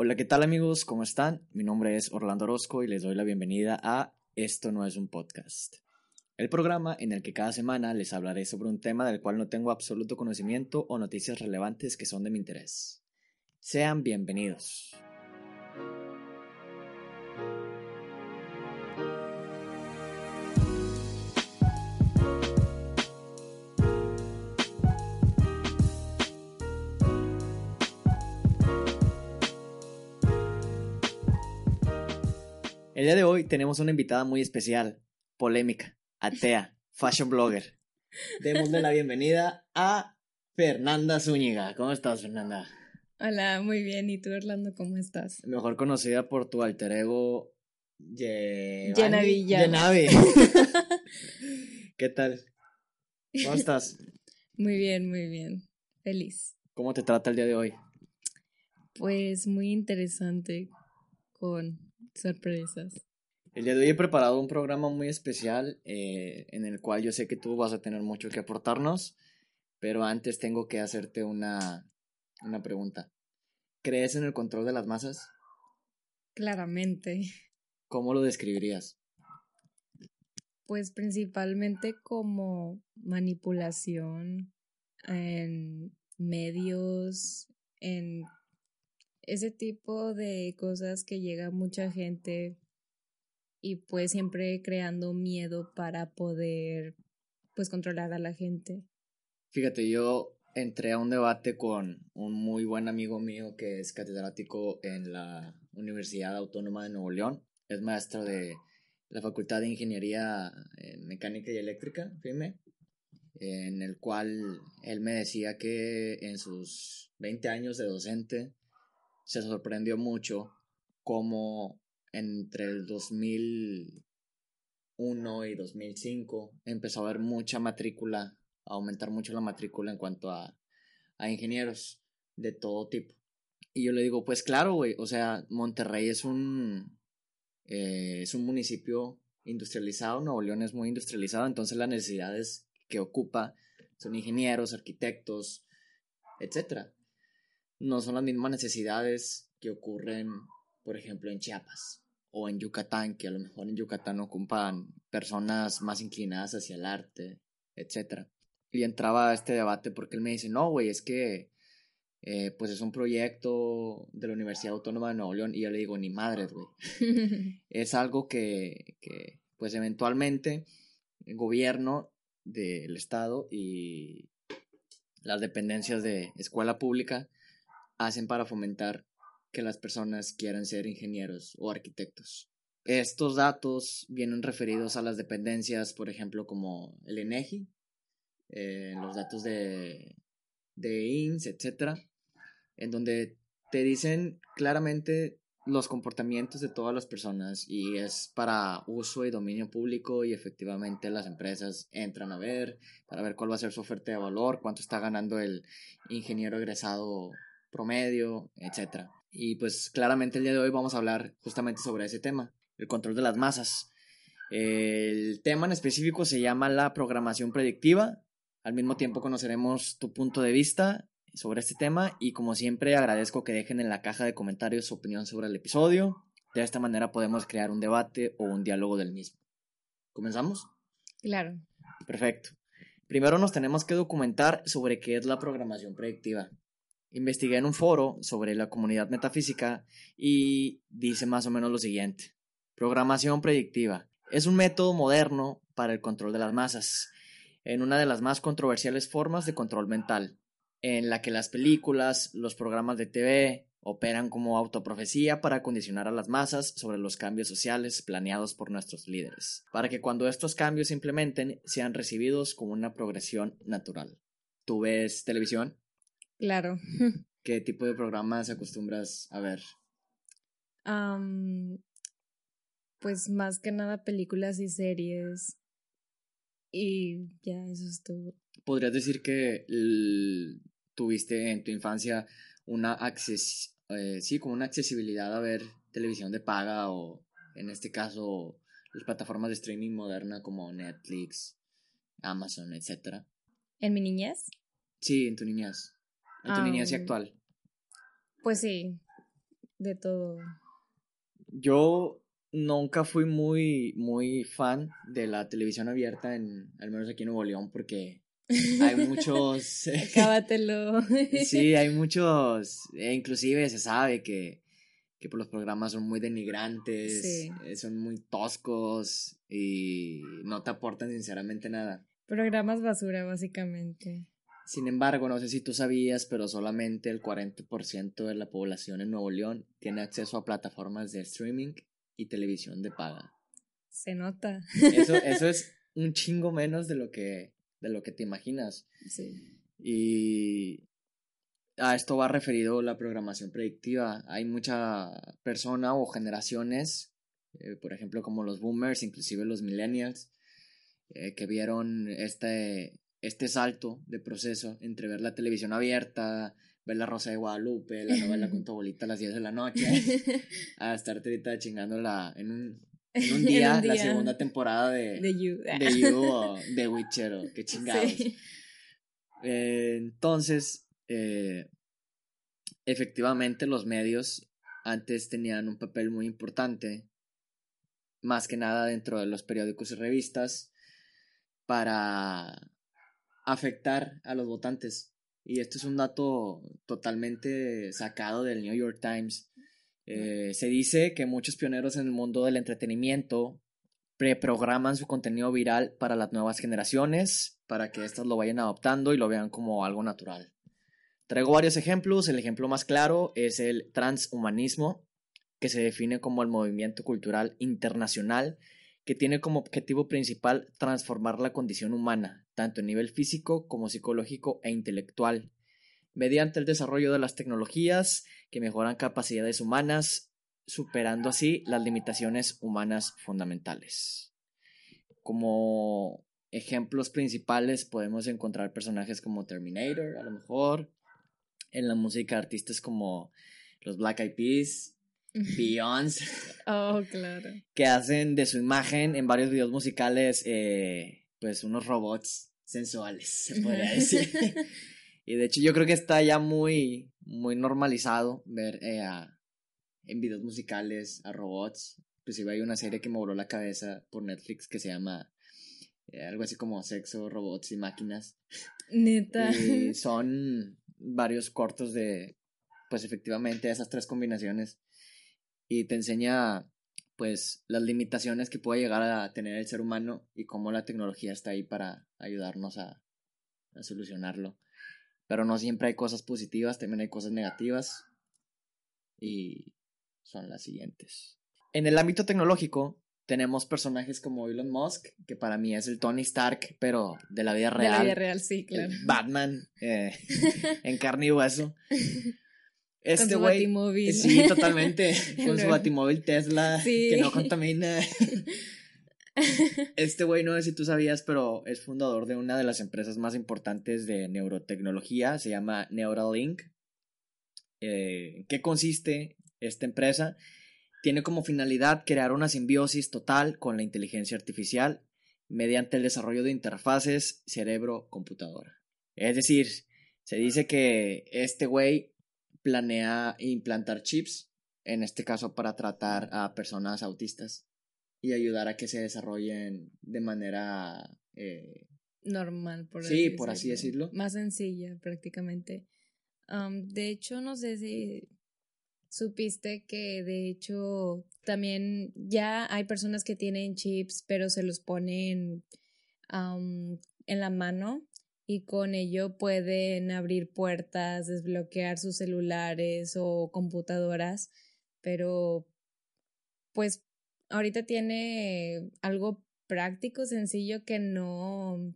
Hola, ¿qué tal amigos? ¿Cómo están? Mi nombre es Orlando Orozco y les doy la bienvenida a Esto no es un podcast. El programa en el que cada semana les hablaré sobre un tema del cual no tengo absoluto conocimiento o noticias relevantes que son de mi interés. Sean bienvenidos. El día de hoy tenemos una invitada muy especial, polémica, atea, fashion blogger. Démosle la bienvenida a Fernanda Zúñiga. ¿Cómo estás, Fernanda? Hola, muy bien. ¿Y tú, Orlando, cómo estás? Mejor conocida por tu alter ego, Ye... Yenavi. Yenavi. ¿Qué tal? ¿Cómo estás? Muy bien, muy bien. Feliz. ¿Cómo te trata el día de hoy? Pues muy interesante con sorpresas. El día de hoy he preparado un programa muy especial eh, en el cual yo sé que tú vas a tener mucho que aportarnos, pero antes tengo que hacerte una, una pregunta. ¿Crees en el control de las masas? Claramente. ¿Cómo lo describirías? Pues principalmente como manipulación en medios, en ese tipo de cosas que llega mucha gente y pues siempre creando miedo para poder pues controlar a la gente. Fíjate, yo entré a un debate con un muy buen amigo mío que es catedrático en la Universidad Autónoma de Nuevo León, es maestro de la Facultad de Ingeniería Mecánica y Eléctrica, FIME, en el cual él me decía que en sus 20 años de docente se sorprendió mucho cómo entre el 2001 y 2005 empezó a haber mucha matrícula, a aumentar mucho la matrícula en cuanto a, a ingenieros de todo tipo. Y yo le digo, pues claro, güey, o sea, Monterrey es un, eh, es un municipio industrializado, Nuevo León es muy industrializado, entonces las necesidades que ocupa son ingenieros, arquitectos, etcétera no son las mismas necesidades que ocurren, por ejemplo, en Chiapas o en Yucatán, que a lo mejor en Yucatán ocupan personas más inclinadas hacia el arte, etc. Y entraba a este debate porque él me dice, no, güey, es que eh, pues es un proyecto de la Universidad Autónoma de Nuevo León y yo le digo, ni madres, güey. es algo que, que, pues eventualmente el gobierno del Estado y las dependencias de escuela pública hacen para fomentar que las personas quieran ser ingenieros o arquitectos. Estos datos vienen referidos a las dependencias, por ejemplo, como el INEGI, eh, los datos de, de INS, etc., en donde te dicen claramente los comportamientos de todas las personas y es para uso y dominio público y efectivamente las empresas entran a ver para ver cuál va a ser su oferta de valor, cuánto está ganando el ingeniero egresado promedio, etc. Y pues claramente el día de hoy vamos a hablar justamente sobre ese tema, el control de las masas. El tema en específico se llama la programación predictiva. Al mismo tiempo conoceremos tu punto de vista sobre este tema y como siempre agradezco que dejen en la caja de comentarios su opinión sobre el episodio. De esta manera podemos crear un debate o un diálogo del mismo. ¿Comenzamos? Claro. Perfecto. Primero nos tenemos que documentar sobre qué es la programación predictiva investigué en un foro sobre la comunidad metafísica y dice más o menos lo siguiente. Programación predictiva. Es un método moderno para el control de las masas, en una de las más controversiales formas de control mental, en la que las películas, los programas de TV operan como autoprofecía para condicionar a las masas sobre los cambios sociales planeados por nuestros líderes, para que cuando estos cambios se implementen sean recibidos como una progresión natural. ¿Tú ves televisión? Claro. ¿Qué tipo de programas acostumbras a ver? pues más que nada películas y series. Y ya, eso es todo. ¿Podrías decir que tuviste en tu infancia una acces eh, sí, como una accesibilidad a ver televisión de paga o en este caso las plataformas de streaming moderna como Netflix, Amazon, etcétera? ¿En mi niñez? Sí, en tu niñez en tu niñez actual? Pues sí. de todo. Yo nunca fui muy, muy fan de la televisión abierta, en, al menos aquí en Nuevo León, porque hay muchos... Acábatelo. sí, hay muchos, e inclusive se sabe que, que los programas son muy denigrantes, eh, son muy toscos y no te aportan sinceramente nada. Programas basura, básicamente. Sin embargo, no sé si tú sabías, pero solamente el 40% de la población en Nuevo León tiene acceso a plataformas de streaming y televisión de paga. Se nota. Eso, eso es un chingo menos de lo que, de lo que te imaginas. Sí. Y a esto va referido la programación predictiva. Hay mucha persona o generaciones, eh, por ejemplo, como los boomers, inclusive los millennials, eh, que vieron este, este salto de proceso entre ver la televisión abierta, ver la Rosa de Guadalupe, la novela con tu abuelita a las 10 de la noche, a estarte ahorita chingándola en un, en un, día, la segunda temporada de, de You, de you o de Witcher o qué chingados. Eh, entonces, eh, efectivamente los medios antes tenían un papel muy importante, más que nada dentro de los periódicos y revistas, para afectar a los votantes. Y esto es un dato totalmente sacado del New York Times. Eh, se dice que muchos pioneros en el mundo del entretenimiento preprograman su contenido viral para las nuevas generaciones, para que éstas lo vayan adoptando y lo vean como algo natural. Traigo varios ejemplos. El ejemplo más claro es el transhumanismo, que se define como el movimiento cultural internacional que tiene como objetivo principal transformar la condición humana, tanto a nivel físico como psicológico e intelectual, mediante el desarrollo de las tecnologías que mejoran capacidades humanas, superando así las limitaciones humanas fundamentales. Como ejemplos principales podemos encontrar personajes como Terminator, a lo mejor, en la música artistas como los Black Eyed Peas, Beyoncé. Oh, claro. Que hacen de su imagen en varios videos musicales, eh, pues unos robots sensuales, se podría decir. y de hecho yo creo que está ya muy, muy normalizado ver eh, en videos musicales a robots. Inclusive hay una serie que me voló la cabeza por Netflix que se llama eh, algo así como Sexo, Robots y Máquinas. Neta. Y son varios cortos de, pues efectivamente, esas tres combinaciones y te enseña pues las limitaciones que puede llegar a tener el ser humano y cómo la tecnología está ahí para ayudarnos a, a solucionarlo. Pero no siempre hay cosas positivas, también hay cosas negativas y son las siguientes. En el ámbito tecnológico tenemos personajes como Elon Musk, que para mí es el Tony Stark, pero de la vida real. De la vida real, sí, claro. Batman, eh, en carne y hueso. Este con su batimóvil. Sí, totalmente. con su batimóvil Tesla que no contamina. Este güey, no sé si tú sabías, pero es fundador de una de las empresas más importantes de neurotecnología. Se llama Neuralink. Eh, ¿Qué consiste esta empresa? Tiene como finalidad crear una simbiosis total con la inteligencia artificial mediante el desarrollo de interfaces cerebro-computadora. Es decir, se dice que este güey planea implantar chips, en este caso para tratar a personas autistas y ayudar a que se desarrollen de manera eh, normal, por sí, por así decirlo. Más sencilla, prácticamente. de hecho, no sé si supiste que de hecho también ya hay personas que tienen chips, pero se los ponen en la mano y con ello pueden abrir puertas, desbloquear sus celulares o computadoras, pero pues ahorita tiene algo práctico, sencillo que no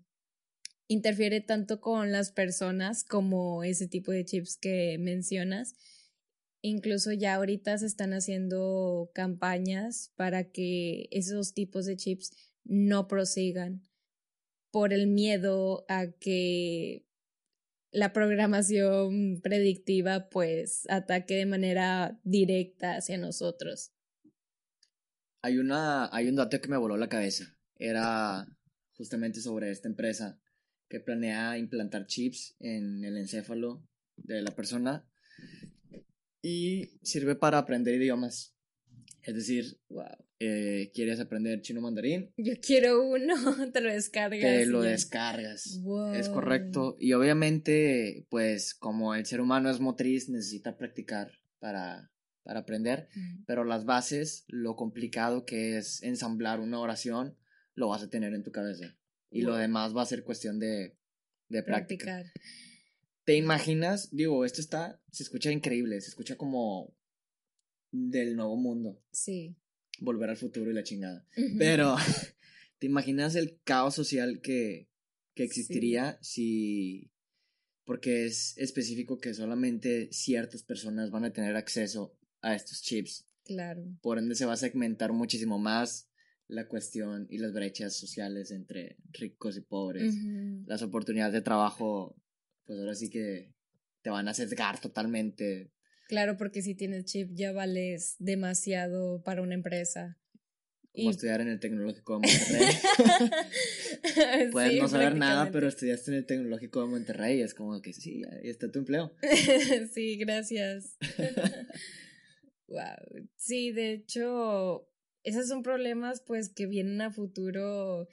interfiere tanto con las personas como ese tipo de chips que mencionas. Incluso ya ahorita se están haciendo campañas para que esos tipos de chips no prosigan por el miedo a que la programación predictiva pues ataque de manera directa hacia nosotros. Hay una hay un dato que me voló la cabeza. Era justamente sobre esta empresa que planea implantar chips en el encéfalo de la persona y sirve para aprender idiomas. Es decir, eh, quieres aprender chino mandarín. Yo quiero uno, te lo descargas. Te lo descargas. Es correcto. Y obviamente, pues como el ser humano es motriz, necesita practicar para, para aprender. Pero las bases, lo complicado que es ensamblar una oración, lo vas a tener en tu cabeza. Y lo demás va a ser cuestión de, de práctica. ¿Te imaginas? Digo, esto está, se escucha increíble, se escucha como del nuevo mundo. Sí. Volver al futuro y la chingada. Pero, ¿te imaginas el caos social que, que existiría si... Porque es específico que solamente ciertas personas van a tener acceso a estos chips. Claro. Por ende se va a segmentar muchísimo más la cuestión y las brechas sociales entre ricos y pobres. Las oportunidades de trabajo, pues ahora sí que te van a sesgar totalmente Claro, porque si tienes chip ya vales demasiado para una empresa. Como estudiar en el Tecnológico de Monterrey. Puedes no saber nada, pero estudiaste en el Tecnológico de Monterrey. Es como que sí, ahí está tu empleo. sí, gracias. wow. Sí, de hecho, esos son problemas pues que vienen a futuro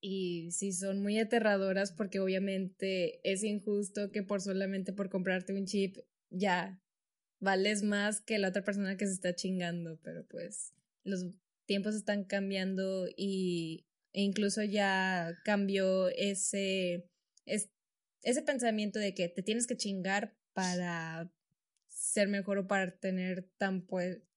y sí son muy aterradoras porque obviamente es injusto que por solamente por comprarte un chip ya vales más que la otra persona que se está chingando, pero pues los tiempos están cambiando y e incluso ya cambió ese, ese pensamiento de que te tienes que chingar para ser mejor o para tener tan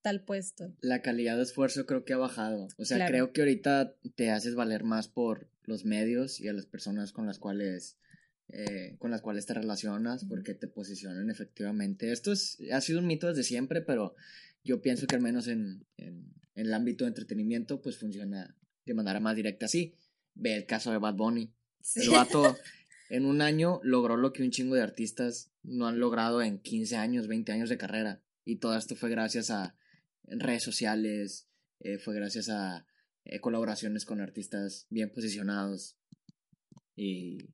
tal puesto. La calidad de esfuerzo creo que ha bajado. O sea, creo que ahorita te haces valer más por los medios y a las personas con las cuales eh, con las cuales te relacionas, porque te posicionan efectivamente. Esto es, ha sido un mito desde siempre, pero yo pienso que al menos en, en, el ámbito de entretenimiento, pues funciona de manera más directa así. Ve el caso de Bad Bunny. El vato en un año logró lo que un chingo de artistas no han logrado en 15 años, 20 años de carrera. Y todo esto fue gracias a redes sociales, eh, fue gracias a eh, colaboraciones con artistas bien posicionados. Y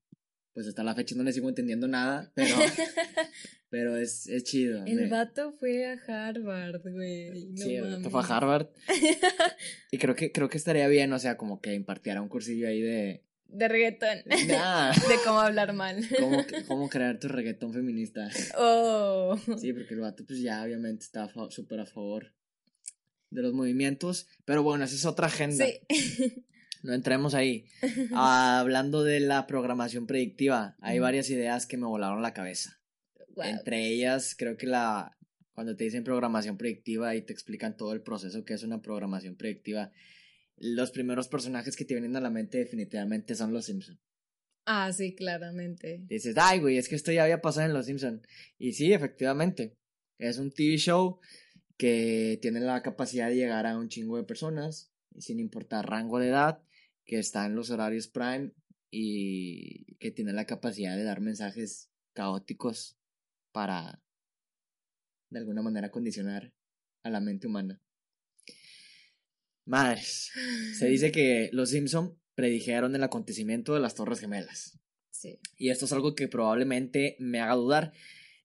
pues hasta la fecha no le sigo entendiendo nada, pero, pero es, es chido. El vato fue a Harvard, güey. sí, el vato fue a Harvard. y creo que, creo que estaría bien, o sea, como que impartiera un cursillo ahí de... De reggaetón. de cómo hablar mal. Cómo, cómo crear tu reggaetón feminista. Oh. Sí, porque el vato pues ya obviamente está súper a favor de los movimientos. Pero bueno, esa es otra agenda. Sí. No entremos ahí. hablando de la programación predictiva, hay varias ideas que me volaron la cabeza. Entre ellas, creo que la cuando te dicen programación predictiva y te explican todo el proceso que es una programación predictiva, los primeros personajes que te vienen a la mente definitivamente son los Simpson. Ah, sí, claramente. Dices, ay, güey, es que esto ya había pasado en Los Simpson. Y sí, efectivamente. Es un TV show que tiene la capacidad de llegar a un chingo de personas, sin importar rango de edad, que está en los horarios prime y que tiene la capacidad de dar mensajes caóticos para de alguna manera condicionar a la mente humana. Madres, se dice que los Simpson predijeron el acontecimiento de las Torres Gemelas. Sí. Y esto es algo que probablemente me haga dudar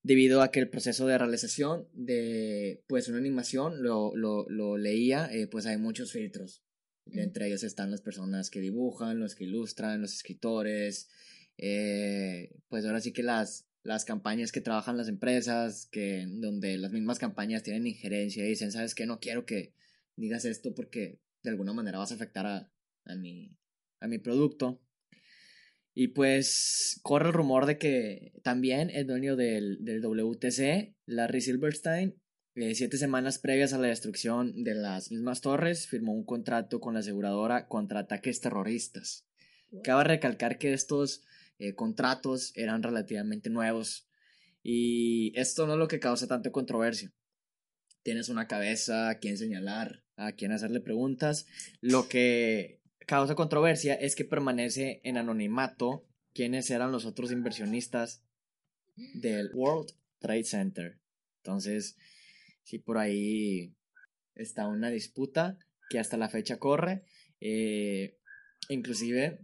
debido a que el proceso de realización de pues una animación lo, lo, lo leía eh, pues hay muchos filtros entre ellos están las personas que dibujan, los que ilustran, los escritores, eh, pues ahora sí que las, las campañas que trabajan las empresas, que donde las mismas campañas tienen injerencia y dicen, sabes que no quiero que digas esto porque de alguna manera vas a afectar a, a, mi, a mi producto. Y pues corre el rumor de que también el dueño del, del WTC, Larry Silverstein, eh, siete semanas previas a la destrucción de las mismas torres, firmó un contrato con la aseguradora contra ataques terroristas. Cabe recalcar que estos eh, contratos eran relativamente nuevos y esto no es lo que causa tanta controversia. Tienes una cabeza a quien señalar, a quien hacerle preguntas. Lo que causa controversia es que permanece en anonimato quiénes eran los otros inversionistas del World Trade Center. Entonces, sí por ahí está una disputa que hasta la fecha corre. Eh, inclusive,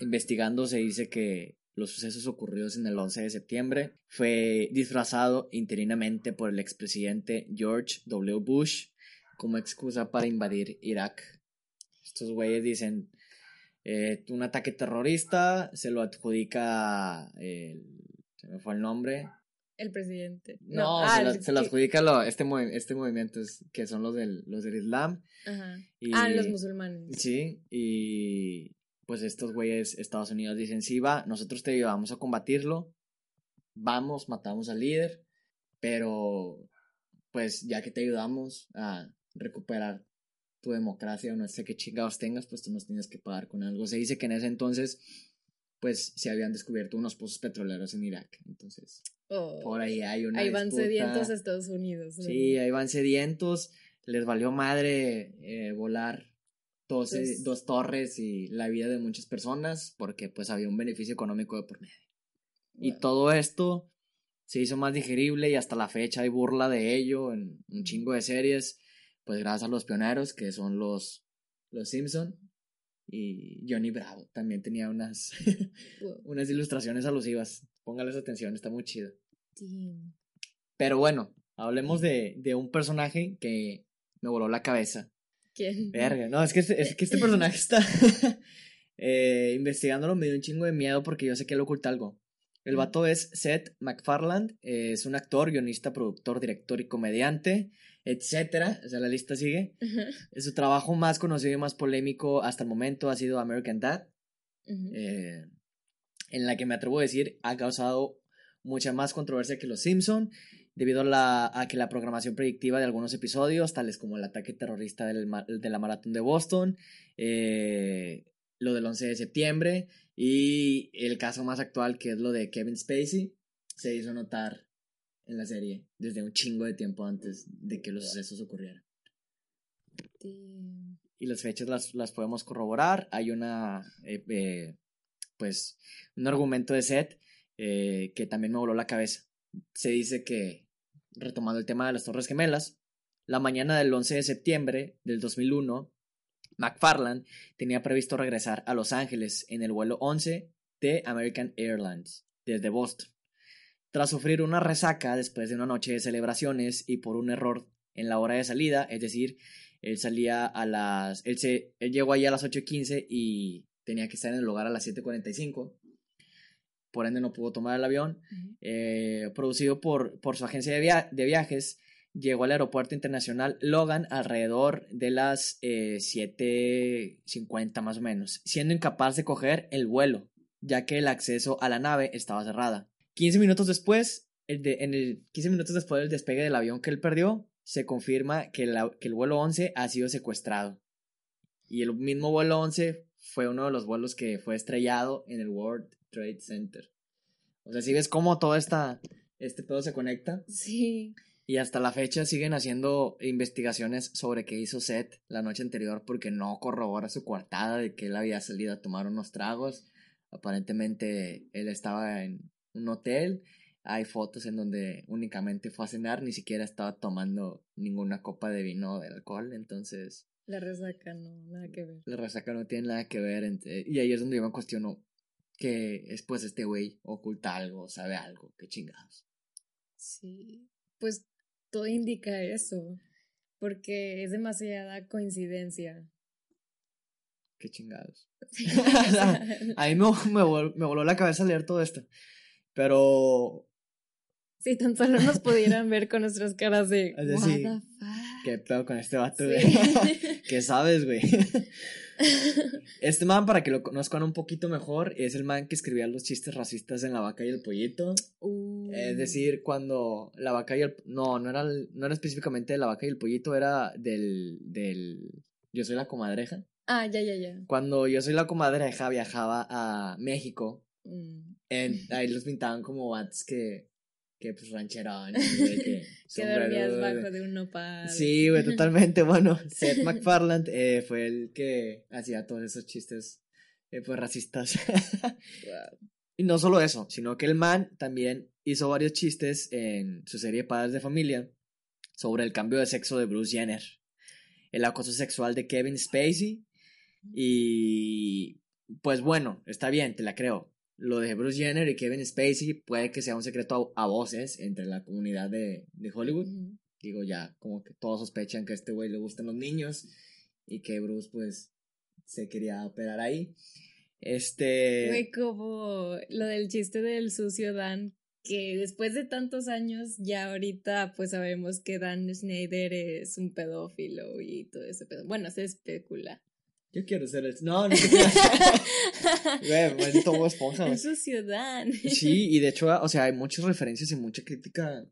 investigando se dice que los sucesos ocurridos en el 11 de septiembre. Fue disfrazado interinamente por el expresidente George W. Bush como excusa para invadir Irak. Estos güeyes dicen, eh, un ataque terrorista se lo adjudica el, se me fue el nombre. El presidente. No, ah, se, lo, el se lo adjudica lo- este, movi- este movimiento es- que son los del, los del Islam. Ajá. Y- Ah, los musulmanes. Sí, y pues estos güeyes, Estados Unidos dicen, sí, va, nosotros te ayudamos a combatirlo, vamos, matamos al líder, pero pues ya que te ayudamos a recuperar tu democracia o no sé qué chingados tengas, pues tú nos tienes que pagar con algo. Se dice que en ese entonces, pues se habían descubierto unos pozos petroleros en Irak, entonces Oh, por ahí hay una Ahí van disputa. sedientos a Estados Unidos. Sí, ahí van sedientos. Les valió madre eh, volar dos, eh, Pues- dos torres y la vida de muchas personas porque pues había un beneficio económico de por medio. Y todo esto se hizo más digerible y hasta la fecha hay burla de ello en un chingo de series, pues gracias a los pioneros que son los, los Simpson y Johnny Bravo también tenía unas, Wow. unas ilustraciones alusivas. Póngales atención, está muy chido. Damn. Pero bueno, hablemos de, de un personaje que me voló la cabeza. ¿Quién? Verga, no, es que este, es que este personaje está eh, investigándolo, me dio un chingo de miedo porque yo sé que él oculta algo. El vato es Seth MacFarlane, eh, es un actor, guionista, productor, director y comediante, etcétera. O sea, la lista sigue. Su trabajo más conocido y más polémico hasta el momento ha sido American Dad, eh, en la que me atrevo a decir ha causado mucha más controversia que Los Simpson debido a, la, a que la programación predictiva de algunos episodios, tales como el ataque terrorista del de la maratón de Boston, eh, lo del 11 de septiembre y el caso más actual que es lo de Kevin Spacey, se hizo notar en la serie desde un chingo de tiempo antes de que los sucesos ocurrieran. Y las fechas las, las podemos corroborar. Hay una, eh, eh, pues, un argumento de Seth eh, que también me voló la cabeza. Se dice que, retomando el tema de las Torres Gemelas, la mañana del 11 de septiembre del 2001, McFarland tenía previsto regresar a Los Ángeles en el vuelo 11 de American Airlines desde Boston. Tras sufrir una resaca después de una noche de celebraciones y por un error en la hora de salida, es decir, él salía a las. Él, se, él llegó allí a las 8.15 y tenía que estar en el lugar a las 7.45. Por ende, no pudo tomar el avión. Eh, producido por, por su agencia de, via- de viajes, llegó al aeropuerto internacional Logan alrededor de las eh, 7.50 más o menos, siendo incapaz de coger el vuelo, ya que el acceso a la nave estaba cerrada. 15 minutos después, el de- en el 15 minutos después del despegue del avión que él perdió, se confirma que, la- que el vuelo 11 ha sido secuestrado. Y el mismo vuelo 11 fue uno de los vuelos que fue estrellado en el World Trade Center. O sea, si ves cómo todo esta, este pedo se conecta. Sí. Y hasta la fecha siguen haciendo investigaciones sobre qué hizo Seth la noche anterior porque no corrobora su coartada de que él había salido a tomar unos tragos. Aparentemente él estaba en un hotel. Hay fotos en donde únicamente fue a cenar, ni siquiera estaba tomando ninguna copa de vino o de alcohol. Entonces La resaca, no, nada que ver. la resaca no tiene nada que ver. entre- Y ahí es donde yo me cuestiono que después este güey oculta algo, sabe algo, qué chingados. Sí. Pues todo indica eso. Porque es demasiada coincidencia. Qué chingados. A mí me, me, vol- me voló la cabeza leer todo esto. Pero, Si tan solo nos pudieran ver con nuestras caras de. Es What the fuck? ¿Qué pedo con este vato, Sí. güey? ¿Qué sabes, güey? Este man, para que lo conozcan un poquito mejor, es el man que escribía los chistes racistas en La Vaca y el Pollito. Uh, Es decir, cuando La Vaca y el... No, no era, no era específicamente de La Vaca y el Pollito, era del... del Yo soy la comadreja. Ah, ya, ya, ya. Cuando Yo soy la comadreja viajaba a México, Mm. en, ahí los pintaban como vatos que... Que pues rancherón, güey, que... Que dormías bajo de un nopal. Sí, güey, totalmente. Bueno, Seth MacFarlane eh, fue el que hacía todos esos chistes, eh, pues, racistas. Wow. y no solo eso, sino que el man también hizo varios chistes en su serie Padres de Familia sobre el cambio de sexo de Bruce Jenner, el acoso sexual de Kevin Spacey y, pues bueno, está bien, te la creo. Lo de Bruce Jenner y Kevin Spacey puede que sea un secreto a, voces entre la comunidad de, Hollywood. Digo, ya, como que todos sospechan que a este güey le gustan los niños y que Bruce, pues, se quería operar ahí. Este. Güey, como lo del chiste del sucio Dan, que después de tantos años, ya ahorita, pues sabemos que Dan Schneider es un pedófilo y todo ese pedo. Bueno, se especula. Yo quiero ser el. No, no. Güey, maldito Esponja. Es su ciudad. Sí, y de hecho, o sea, hay muchas referencias y mucha crítica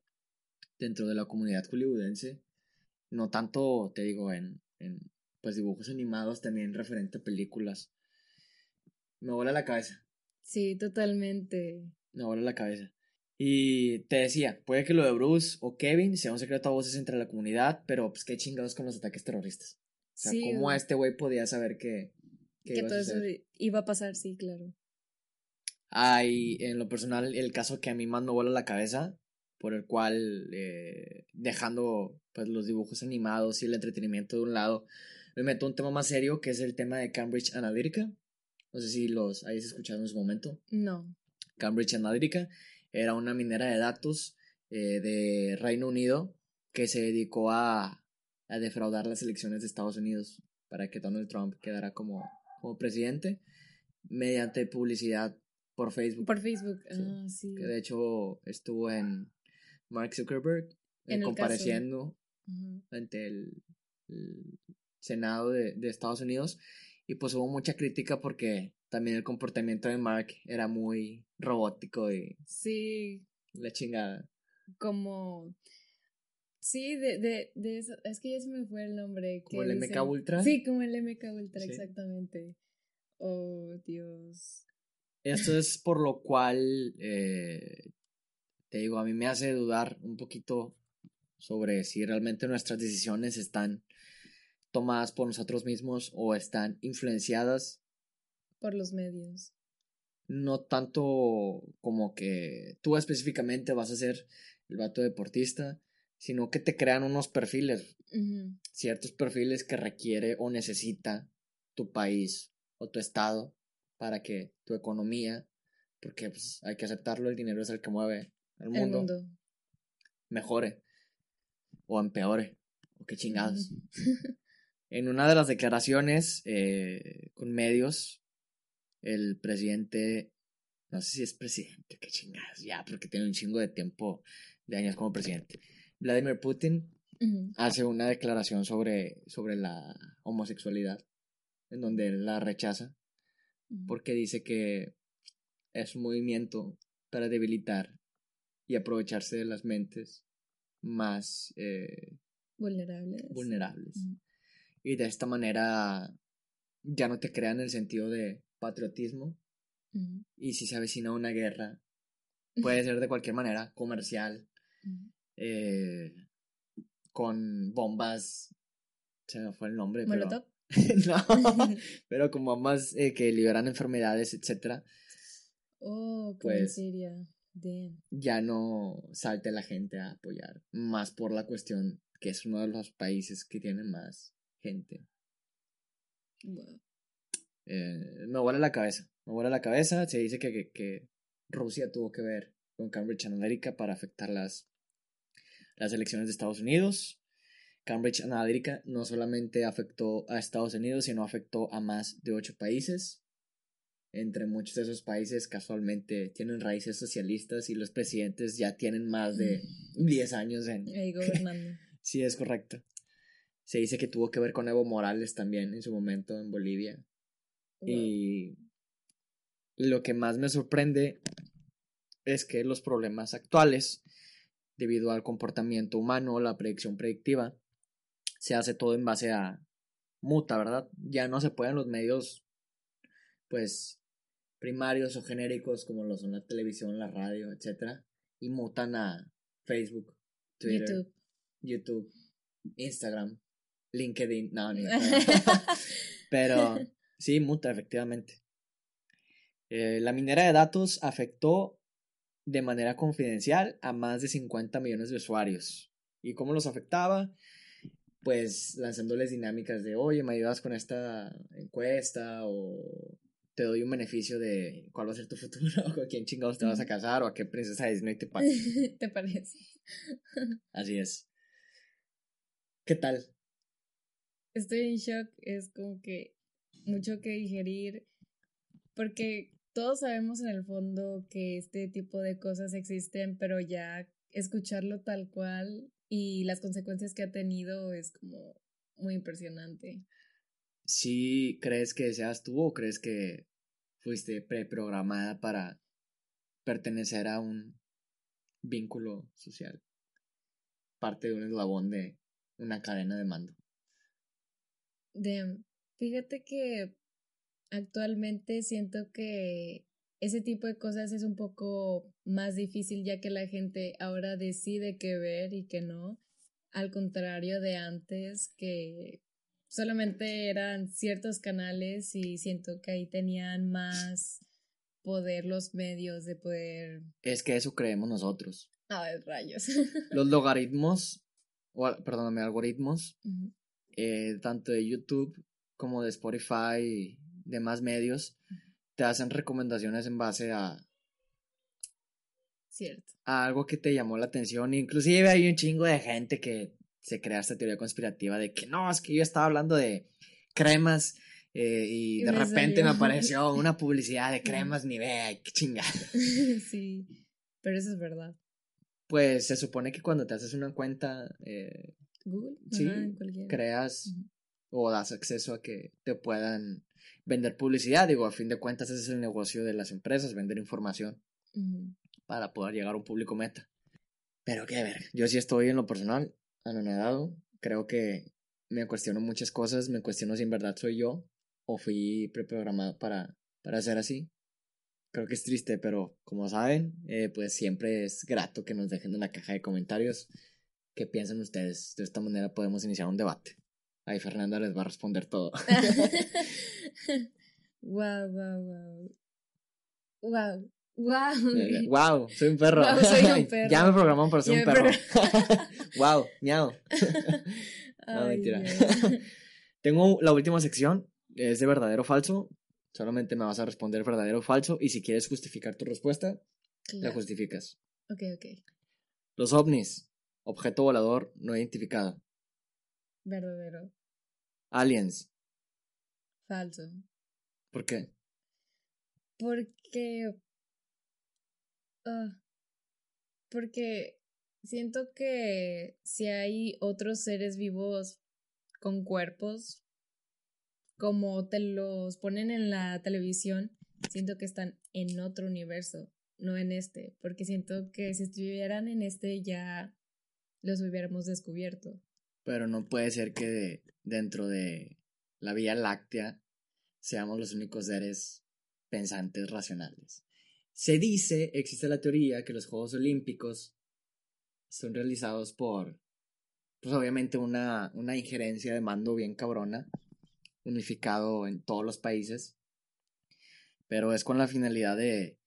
dentro de la comunidad hollywoodense. No tanto, te digo, en, en pues dibujos animados, también referente a películas. Me vuela la cabeza. Sí, totalmente. Me vuela la cabeza. Y te decía, puede que lo de Bruce o Kevin sea un secreto a voces entre la comunidad, pero pues qué chingados con los ataques terroristas. O sea, ¿cómo este güey podía saber que... Que, todo eso iba a pasar, sí, claro. Hay, en lo personal, el caso que a mí más me vuela la cabeza, por el cual, eh, dejando pues los dibujos animados y el entretenimiento de un lado, me meto un tema más serio, que es el tema de Cambridge Analytica. No sé si los hayas escuchado en su momento. No. Cambridge Analytica era una minera de datos eh, de Reino Unido que se dedicó a a defraudar las elecciones de Estados Unidos para que Donald Trump quedara como, como presidente mediante publicidad por Facebook. Por Facebook, ah, sí. Que de hecho estuvo en Mark Zuckerberg eh, compareciendo ante el, Senado de, de, Estados Unidos y pues hubo mucha crítica porque también el comportamiento de Mark era muy robótico y... Sí. La chingada. Como Sí, de, de, de eso, es que ya se me fue el nombre. ¿Como el MK Ultra? Sí, como el MK Ultra, exactamente. Oh, Dios. Esto es por lo cual, eh, te digo, a mí me hace dudar un poquito sobre si realmente nuestras decisiones están tomadas por nosotros mismos o están influenciadas por los medios. No tanto como que tú específicamente vas a ser el vato deportista, sino que te crean unos perfiles, ciertos perfiles que requiere o necesita tu país o tu estado para que tu economía, porque pues, hay que aceptarlo, el dinero es el que mueve el mundo, mejore o empeore, o qué chingados. en una de las declaraciones eh, con medios, el presidente, no sé si es presidente, qué chingados, ya, porque tiene un chingo de tiempo de años como presidente Vladimir Putin hace una declaración sobre, sobre la homosexualidad, en donde él la rechaza, porque dice que es un movimiento para debilitar y aprovecharse de las mentes más eh, vulnerables. vulnerables. Y de esta manera ya no te crean el sentido de patriotismo. Y si se avecina una guerra, puede ser de cualquier manera, comercial, eh, con bombas, se me fue el nombre. ¿Molotov? no, pero con bombas eh, que liberan enfermedades, etcétera. Oh, pues ya no salte la gente a apoyar, más por la cuestión que es uno de los países que tiene más gente. Eh, me vuela la cabeza, me vuela la cabeza, se dice que, que, que Rusia tuvo que ver con Cambridge Analytica para afectar las las elecciones de Estados Unidos. Cambridge Analytica no solamente afectó a Estados Unidos, sino afectó a más de ocho países. Entre muchos de esos países casualmente tienen raíces socialistas y los presidentes ya tienen más de 10 años en... Ahí gobernando. sí, es correcto. Se dice que tuvo que ver con Evo Morales también en su momento en Bolivia. Y lo que más me sorprende es que los problemas actuales debido al comportamiento humano, la predicción predictiva, se hace todo en base a muta, ¿verdad? Ya no se pueden los medios, pues, primarios o genéricos como lo son la televisión, la radio, etcétera, y mutan a Facebook, Twitter, YouTube, YouTube Instagram, LinkedIn, no, ni Pero sí, muta, efectivamente. Eh, la minera de datos afectó de manera confidencial a más de 50 millones de usuarios. ¿Y cómo los afectaba? Pues lanzándoles dinámicas de, oye, ¿me ayudas con esta encuesta? O te doy un beneficio de cuál va a ser tu futuro, o con quién chingados te vas a casar, o a qué princesa Disney te pasa. ¿Te parece? Así es. ¿Qué tal? Estoy en shock, es como que mucho que digerir, porque todos sabemos en el fondo que este tipo de cosas existen, pero ya escucharlo tal cual y las consecuencias que ha tenido es como muy impresionante. ¿Sí crees que seas tú o crees que fuiste preprogramada para pertenecer a un vínculo social? Parte de un eslabón de una cadena de mando. De, fíjate que actualmente siento que ese tipo de cosas es un poco más difícil ya que la gente ahora decide qué ver y qué no, al contrario de antes que solamente eran ciertos canales y siento que ahí tenían más poder los medios de poder... Es que eso creemos nosotros. Ay, rayos. Los logaritmos, o, perdóname, algoritmos, eh, tanto de YouTube como de Spotify y demás medios, te hacen recomendaciones en base a... Cierto. A algo que te llamó la atención. Inclusive hay un chingo de gente que se crea esta teoría conspirativa de que no, es que yo estaba hablando de cremas eh, y, de repente me apareció una publicidad de cremas Nivea, qué chingada. sí, pero eso es verdad. Pues se supone que cuando te haces una cuenta, eh, Google, sí, creas o das acceso a que te puedan vender publicidad. Digo, a fin de cuentas ese es el negocio de las empresas, vender información para poder llegar a un público meta. Pero qué ver, yo sí estoy en lo personal anonadado. Creo que me cuestiono muchas cosas, me cuestiono si en verdad soy yo o fui preprogramado para, para ser así. Creo que es triste, pero como saben, eh, pues siempre es grato que nos dejen en la caja de comentarios qué piensan ustedes. De esta manera podemos iniciar un debate. Ahí Fernanda les va a responder todo. wow, wow, wow. Wow. Wow. Wow, soy un perro. soy un perro. ya me programaron para ser un perro. wow, miau. no, mentira. Tengo la última sección, es de verdadero o falso. Solamente me vas a responder verdadero o falso. Y si quieres justificar tu respuesta, la justificas. Ok, ok. Los ovnis, objeto volador no identificado. Verdadero. Aliens. Falso. ¿Por qué? Porque Ah, porque siento que si hay otros seres vivos con cuerpos, como te los ponen en la televisión, siento que están en otro universo, no en este, porque siento que si estuvieran en este ya los hubiéramos descubierto. Pero no puede ser que dentro de la Vía Láctea seamos los únicos seres pensantes racionales. Se dice, existe la teoría que los Juegos Olímpicos son realizados por, pues obviamente una, una injerencia de mando bien cabrona, unificado en todos los países, pero es con la finalidad de,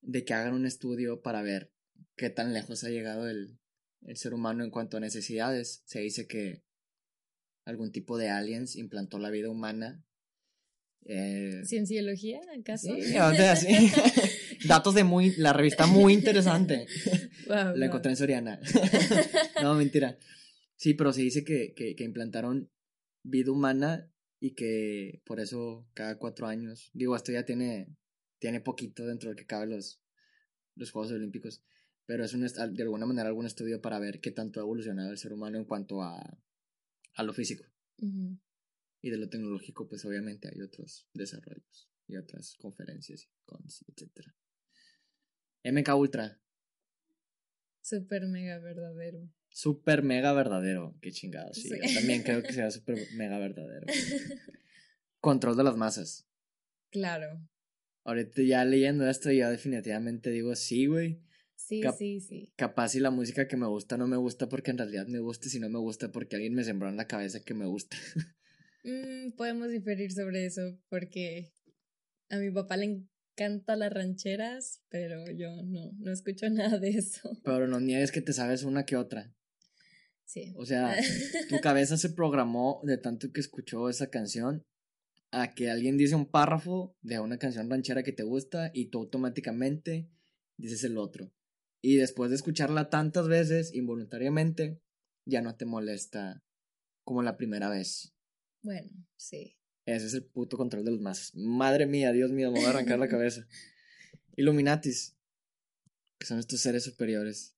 de que hagan un estudio para ver qué tan lejos ha llegado el, el ser humano en cuanto a necesidades. Se dice que algún tipo de aliens implantó la vida humana eh, ¿Cienciología, acaso? Sí, Datos de muy. La revista muy interesante. la encontré en Soriana. no, mentira. Sí, pero se dice que, que, que, implantaron vida humana y que por eso cada cuatro años. Digo, esto ya tiene, tiene poquito dentro de que cabe los, los Juegos Olímpicos. Pero es un, de alguna manera algún estudio para ver qué tanto ha evolucionado el ser humano en cuanto a, a lo físico. Y de lo tecnológico, pues obviamente hay otros desarrollos y otras conferencias, etc. MK Ultra. Super mega verdadero. Super mega verdadero. Qué chingados. Sí, Yo también creo que sea super mega verdadero. Control de las masas. Claro. Ahorita ya leyendo esto, ya definitivamente digo sí, güey. Sí, sí, sí. Capaz si la música que me gusta no me gusta porque en realidad me gusta, si no me gusta porque alguien me sembró en la cabeza que me gusta. Mm, podemos diferir sobre eso porque a mi papá le encanta las rancheras, pero yo no, no escucho nada de eso. Pero no niegues que te sabes una que otra. Sí. O sea, tu cabeza se programó de tanto que escuchó esa canción a que alguien dice un párrafo de una canción ranchera que te gusta y tú automáticamente dices el otro. Y después de escucharla tantas veces, involuntariamente, ya no te molesta como la primera vez. Bueno, sí. Ese es el puto control de los más. Madre mía, Dios mío, me voy a arrancar la cabeza. Illuminatis, que son estos seres superiores.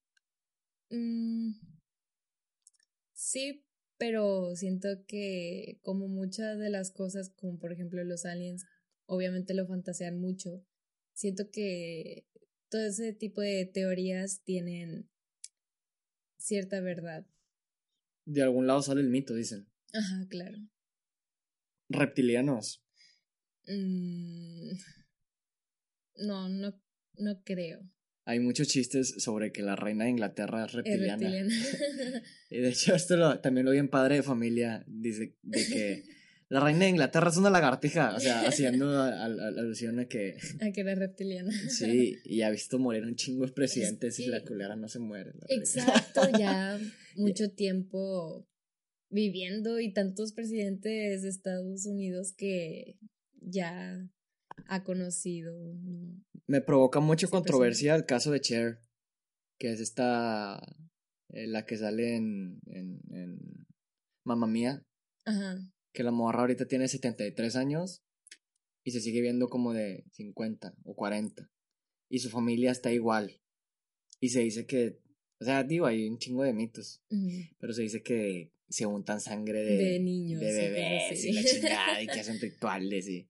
Mm, sí, pero siento que como muchas de las cosas, como por ejemplo los aliens, obviamente lo fantasean mucho. Siento que todo ese tipo de teorías tienen cierta verdad. De algún lado sale el mito, dicen. Ajá, claro. Reptilianos. Mm, no, no, no creo. Hay muchos chistes sobre que la reina de Inglaterra es Es reptiliana. reptiliana. Y de hecho, esto lo- también lo vi en Padre de Familia. Dice de que la reina de Inglaterra es una lagartija. O sea, haciendo a- a- a- alusión a que a que era reptiliana. sí, y ha visto morir un chingo de presidentes y la culera no se muere. Exacto, ya mucho tiempo viviendo y tantos presidentes de Estados Unidos que ya ha conocido, ¿no? Me provoca mucha Siempre controversia el caso de Cher, que es esta, eh, la que sale en, en, en Mamma Mía, Ajá. Que la morra ahorita tiene 73 años y se sigue viendo como de 50 o 40. Y su familia está igual. Y se dice que, o sea, digo, hay un chingo de mitos, ujú, pero se dice que se untan sangre de, De niños, de bebés así. y la chingada y que hacen rituales y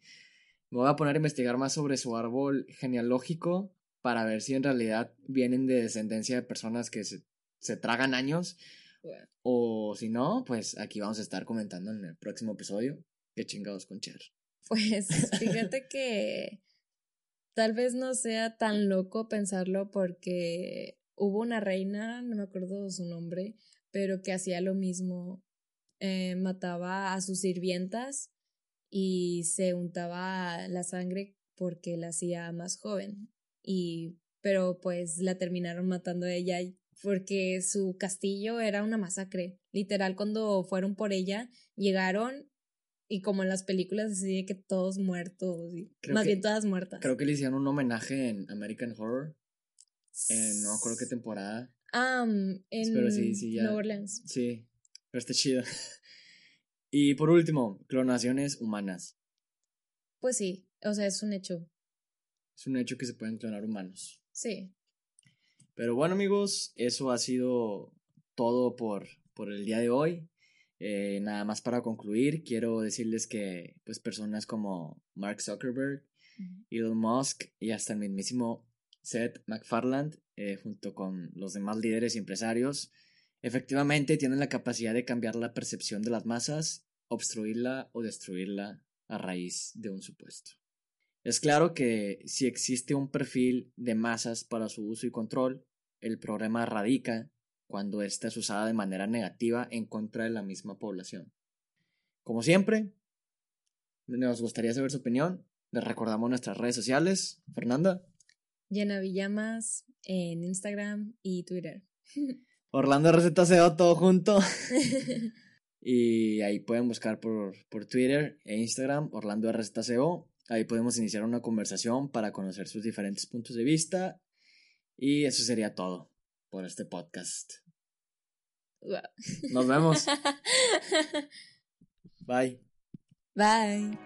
me voy a poner a investigar más sobre su árbol genealógico para ver si en realidad vienen de descendencia de personas que se, se tragan años o si no, pues aquí vamos a estar comentando en el próximo episodio qué chingados con Cher. Pues fíjate que tal vez no sea tan loco pensarlo porque hubo una reina, no me acuerdo su nombre, pero que hacía lo mismo, eh, mataba a sus sirvientas y se untaba la sangre porque la hacía más joven y pero pues la terminaron matando a ella porque su castillo era una masacre. Literal, cuando fueron por ella, llegaron y como en las películas así de que todos muertos, y Creo más que- bien todas muertas. Creo que le hicieron un homenaje en American Horror, en no me acuerdo qué temporada. Ah, mm, en Pero sí, sí, ya. Nueva Orleans. Sí, pero está chido. y por último, clonaciones humanas. Pues sí, o sea, es un hecho. Es un hecho que se pueden clonar humanos. Sí. Pero bueno amigos, eso ha sido todo por, por el día de hoy. Eh, nada más para concluir, quiero decirles que pues personas como Mark Zuckerberg, Elon Musk y hasta el mismísimo Seth MacFarlane, eh, junto con los demás líderes y empresarios, efectivamente tienen la capacidad de cambiar la percepción de las masas, obstruirla o destruirla a raíz de un supuesto. Es claro que si existe un perfil de masas para su uso y control, el problema radica cuando ésta es usada de manera negativa en contra de la misma población. Como siempre, nos gustaría saber su opinión. Les recordamos nuestras redes sociales. Fernanda, Llena Villamas en Instagram y Twitter. Orlando RZCO, todo junto. Y ahí pueden buscar por, por Twitter e Instagram, Orlando RZCO. Ahí podemos iniciar una conversación para conocer sus diferentes puntos de vista. Y eso sería todo por este podcast. Wow. Nos vemos. Bye. Bye.